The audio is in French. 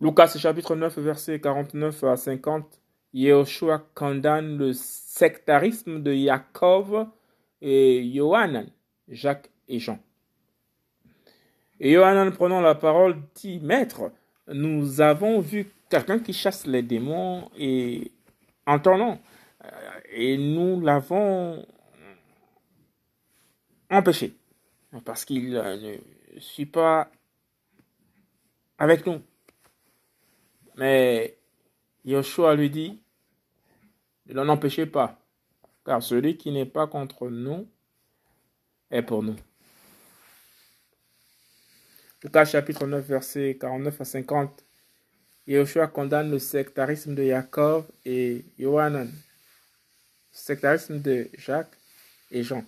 Lucas chapitre 9, verset 49 à 50. Yehoshua condamne le sectarisme de Yaakov et Johanan, Jacques et Jean. Et Johanan, prenant la parole, dit Maître, nous avons vu quelqu'un qui chasse les démons et entendant, et nous l'avons empêché parce qu'il ne suit pas avec nous. Mais Yoshua lui dit, ne l'en empêchez pas, car celui qui n'est pas contre nous est pour nous. Lucas chapitre 9, versets 49 à 50. Yoshua condamne le sectarisme de Jacob et Johanan, le sectarisme de Jacques et Jean.